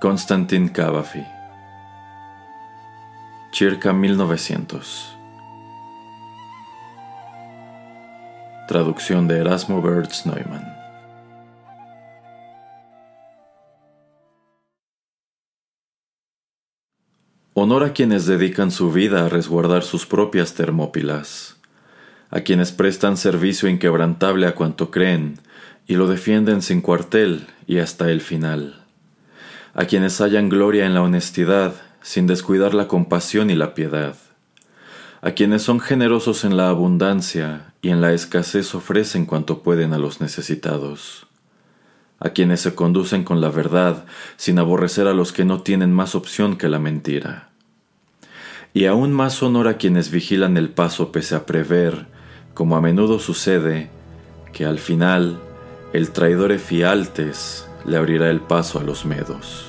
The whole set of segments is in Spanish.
Konstantin Cavafi. Circa 1900. Traducción de Erasmo Bertz Neumann. Honor a quienes dedican su vida a resguardar sus propias termópilas, a quienes prestan servicio inquebrantable a cuanto creen y lo defienden sin cuartel y hasta el final, a quienes hallan gloria en la honestidad sin descuidar la compasión y la piedad, a quienes son generosos en la abundancia y en la escasez ofrecen cuanto pueden a los necesitados, a quienes se conducen con la verdad sin aborrecer a los que no tienen más opción que la mentira. Y aún más honor a quienes vigilan el paso pese a prever, como a menudo sucede, que al final el traidor Efialtes le abrirá el paso a los medos.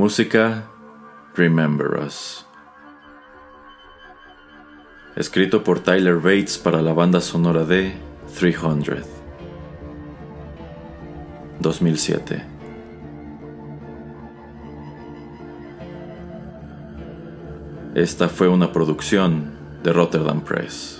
Música Remember Us. Escrito por Tyler Bates para la banda sonora de 300. 2007. Esta fue una producción de Rotterdam Press.